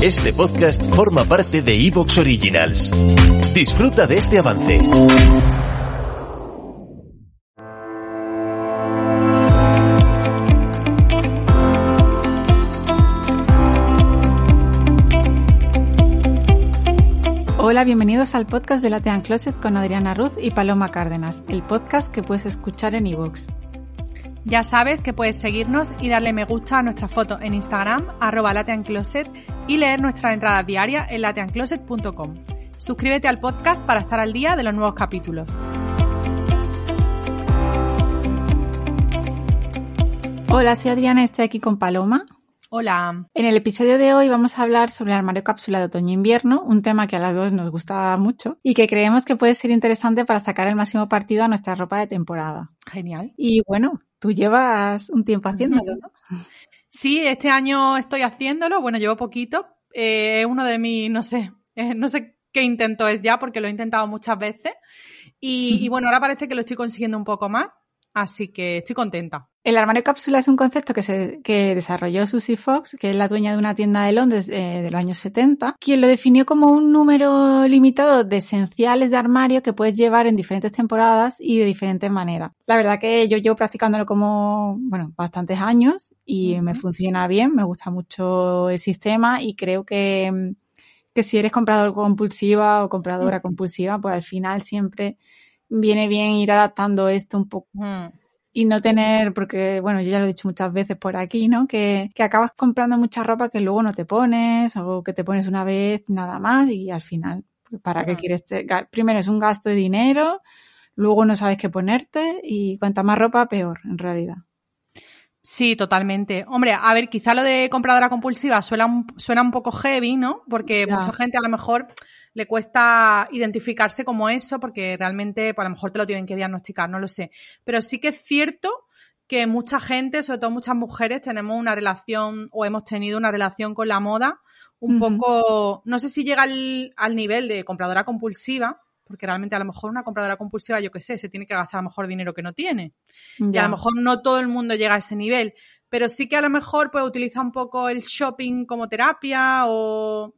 Este podcast forma parte de Evox Originals. Disfruta de este avance. Hola, bienvenidos al podcast de Latean Closet con Adriana Ruz y Paloma Cárdenas, el podcast que puedes escuchar en iVoox. Ya sabes que puedes seguirnos y darle me gusta a nuestra foto en Instagram, arroba lateancloset, y leer nuestra entrada diaria en lateancloset.com. Suscríbete al podcast para estar al día de los nuevos capítulos. Hola, soy Adriana, estoy aquí con Paloma. Hola. En el episodio de hoy vamos a hablar sobre el armario cápsula de otoño-invierno, un tema que a las dos nos gusta mucho y que creemos que puede ser interesante para sacar el máximo partido a nuestra ropa de temporada. Genial. Y bueno, tú llevas un tiempo haciéndolo, ¿no? Sí, este año estoy haciéndolo, bueno, llevo poquito. Es eh, uno de mis, no sé, eh, no sé qué intento es ya porque lo he intentado muchas veces. Y, y bueno, ahora parece que lo estoy consiguiendo un poco más. Así que estoy contenta. El armario cápsula es un concepto que, se, que desarrolló Susie Fox, que es la dueña de una tienda de Londres eh, de los años 70, quien lo definió como un número limitado de esenciales de armario que puedes llevar en diferentes temporadas y de diferentes maneras. La verdad que yo llevo practicándolo como, bueno, bastantes años y me funciona bien, me gusta mucho el sistema y creo que, que si eres comprador compulsiva o compradora compulsiva, pues al final siempre viene bien ir adaptando esto un poco y no tener, porque bueno, yo ya lo he dicho muchas veces por aquí, ¿no? Que, que acabas comprando mucha ropa que luego no te pones o que te pones una vez nada más y al final, pues, ¿para qué quieres? Primero es un gasto de dinero, luego no sabes qué ponerte y cuanta más ropa, peor, en realidad. Sí, totalmente. Hombre, a ver, quizá lo de compradora compulsiva suena un, suena un poco heavy, ¿no? Porque mucha gente a lo mejor le cuesta identificarse como eso porque realmente pues, a lo mejor te lo tienen que diagnosticar, no lo sé. Pero sí que es cierto que mucha gente, sobre todo muchas mujeres, tenemos una relación o hemos tenido una relación con la moda un poco, no sé si llega al, al, nivel de compradora compulsiva, porque realmente a lo mejor una compradora compulsiva, yo qué sé, se tiene que gastar a lo mejor dinero que no tiene. Y a lo mejor no todo el mundo llega a ese nivel, pero sí que a lo mejor pues utiliza un poco el shopping como terapia o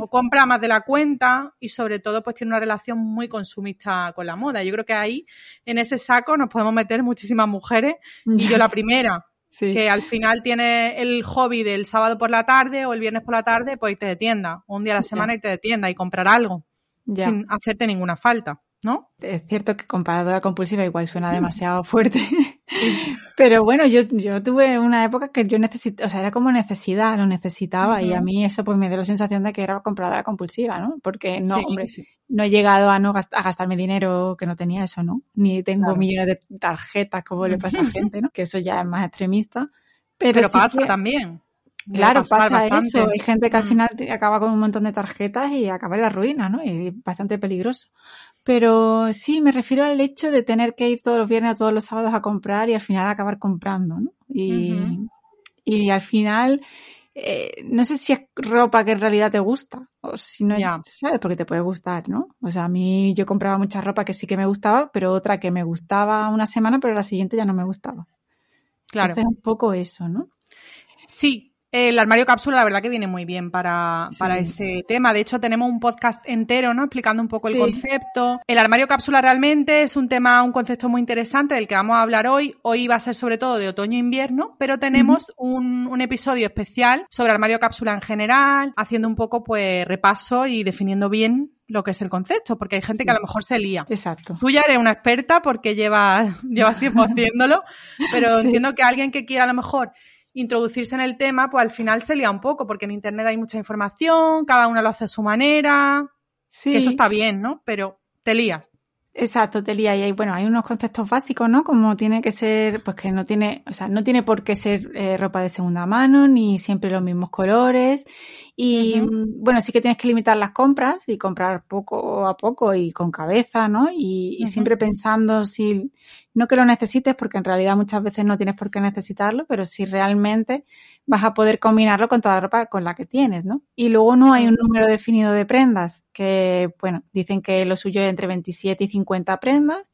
o compra más de la cuenta y sobre todo pues tiene una relación muy consumista con la moda. Yo creo que ahí en ese saco nos podemos meter muchísimas mujeres y yo la primera. Que al final tiene el hobby del sábado por la tarde o el viernes por la tarde, pues irte de tienda, un día a la semana irte de tienda y comprar algo sin hacerte ninguna falta. ¿no? Es cierto que comparadora compulsiva igual suena demasiado fuerte. Pero bueno, yo, yo tuve una época que yo necesitaba, o sea, era como necesidad, lo necesitaba y a mí eso pues me dio la sensación de que era compradora compulsiva, ¿no? Porque no, hombre, no he llegado a no a gastarme dinero que no tenía eso, ¿no? Ni tengo millones de tarjetas como le pasa a gente, ¿no? Que eso ya es más extremista. Pero, pasa también. Claro, pasa eso. Hay gente que al final acaba con un montón de tarjetas y acaba en la ruina, ¿no? Y es bastante peligroso. Pero sí, me refiero al hecho de tener que ir todos los viernes o todos los sábados a comprar y al final acabar comprando, ¿no? Y, y al final, eh, no sé si es ropa que en realidad te gusta o si no, ya. ¿sabes? Porque te puede gustar, ¿no? O sea, a mí yo compraba mucha ropa que sí que me gustaba, pero otra que me gustaba una semana, pero la siguiente ya no me gustaba. Claro. Entonces, un poco eso, ¿no? Sí, el armario cápsula, la verdad que viene muy bien para, para, ese tema. De hecho, tenemos un podcast entero, ¿no? Explicando un poco el concepto. El armario cápsula realmente es un tema, un concepto muy interesante del que vamos a hablar hoy. Hoy va a ser sobre todo de otoño-invierno, pero tenemos un, un, episodio especial sobre armario cápsula en general, haciendo un poco, pues, repaso y definiendo bien lo que es el concepto, porque hay gente que a lo mejor se lía. Exacto. Tú ya eres una experta porque llevas, llevas tiempo haciéndolo, pero entiendo que alguien que quiera a lo mejor introducirse en el tema, pues al final se lía un poco, porque en Internet hay mucha información, cada uno lo hace a su manera, sí. que eso está bien, ¿no? Pero te lías. Exacto, te lías. Y hay, bueno, hay unos conceptos básicos, ¿no? Como tiene que ser, pues que no tiene, o sea, no tiene por qué ser eh, ropa de segunda mano, ni siempre los mismos colores. Y bueno, sí que tienes que limitar las compras y comprar poco a poco y con cabeza, ¿no? Y, y siempre pensando si, no que lo necesites, porque en realidad muchas veces no tienes por qué necesitarlo, pero si realmente vas a poder combinarlo con toda la ropa con la que tienes, ¿no? Y luego no hay un número definido de prendas, que, bueno, dicen que lo suyo es entre 27 y 50 prendas,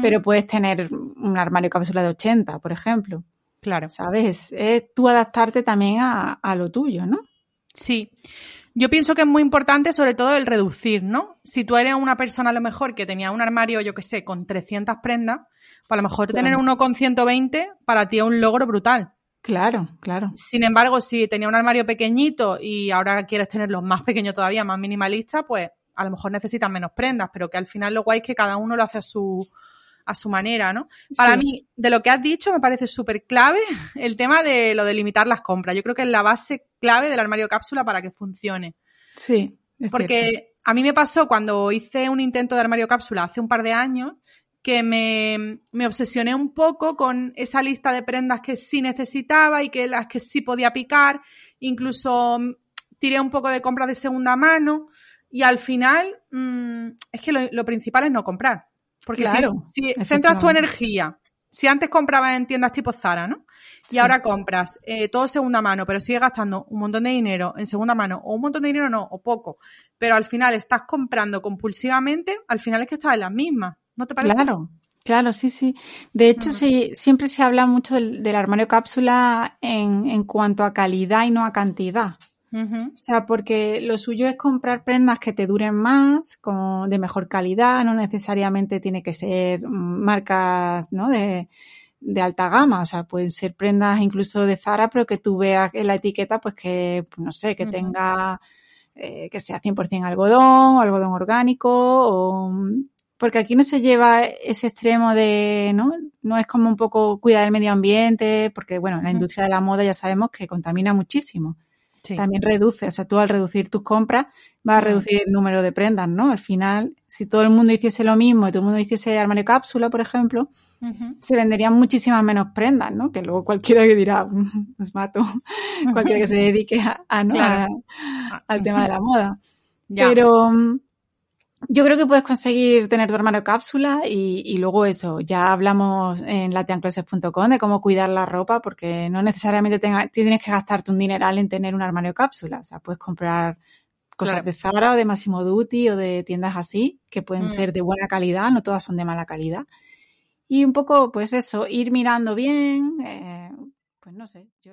pero puedes tener un armario cápsula de 80, por ejemplo. Claro. ¿Sabes? Es tú adaptarte también a, a lo tuyo, ¿no? Sí. Yo pienso que es muy importante sobre todo el reducir, ¿no? Si tú eres una persona a lo mejor que tenía un armario, yo que sé, con 300 prendas, pues a lo mejor tener uno con 120 para ti es un logro brutal. Claro, claro. Sin embargo, si tenía un armario pequeñito y ahora quieres tenerlo más pequeño todavía, más minimalista, pues a lo mejor necesitas menos prendas, pero que al final lo guay es que cada uno lo hace a su, a su manera, ¿no? Para mí, de lo que has dicho, me parece súper clave el tema de lo de limitar las compras. Yo creo que es la base clave del armario cápsula para que funcione. Sí. Porque a mí me pasó cuando hice un intento de armario cápsula hace un par de años que me, me, obsesioné un poco con esa lista de prendas que sí necesitaba y que las que sí podía picar. Incluso mm, tiré un poco de compras de segunda mano y al final mmm, es que lo, lo, principal es no comprar. Porque claro, si, si centras tu energía, si antes comprabas en tiendas tipo Zara, ¿no? Y sí. ahora compras eh, todo segunda mano, pero sigues gastando un montón de dinero en segunda mano, o un montón de dinero no, o poco, pero al final estás comprando compulsivamente, al final es que estás en las mismas, ¿no te parece? Claro, claro, sí, sí. De hecho, uh -huh. sí, siempre se habla mucho del, del armario cápsula en, en cuanto a calidad y no a cantidad. Uh -huh. O sea, porque lo suyo es comprar prendas que te duren más, con, de mejor calidad, no necesariamente tiene que ser marcas, ¿no? De, de alta gama, o sea, pueden ser prendas incluso de Zara, pero que tú veas en la etiqueta, pues que, no sé, que uh -huh. tenga, eh, que sea 100% algodón, o algodón orgánico, o, porque aquí no se lleva ese extremo de, ¿no? No es como un poco cuidar el medio ambiente, porque bueno, la industria de la moda ya sabemos que contamina muchísimo. Sí. También reduce, o sea, tú al reducir tus compras vas a reducir el número de prendas, ¿no? Al final, si todo el mundo hiciese lo mismo y todo el mundo hiciese armario cápsula, por ejemplo, uh -huh. se venderían muchísimas menos prendas, ¿no? Que luego cualquiera que dirá, mm, os mato, cualquiera que se dedique a, a ¿no? Claro. A, al tema de la moda. Ya. Pero mm, yo creo que puedes conseguir tener tu armario cápsula y, y luego eso, ya hablamos en latiancloses.com de cómo cuidar la ropa porque no necesariamente tenga, tienes que gastarte un dineral en tener un armario cápsula. O sea, puedes comprar cosas claro. de Zara o de Massimo Dutti o de tiendas así que pueden mm. ser de buena calidad, no todas son de mala calidad. Y un poco, pues eso, ir mirando bien, eh, pues no sé, yo...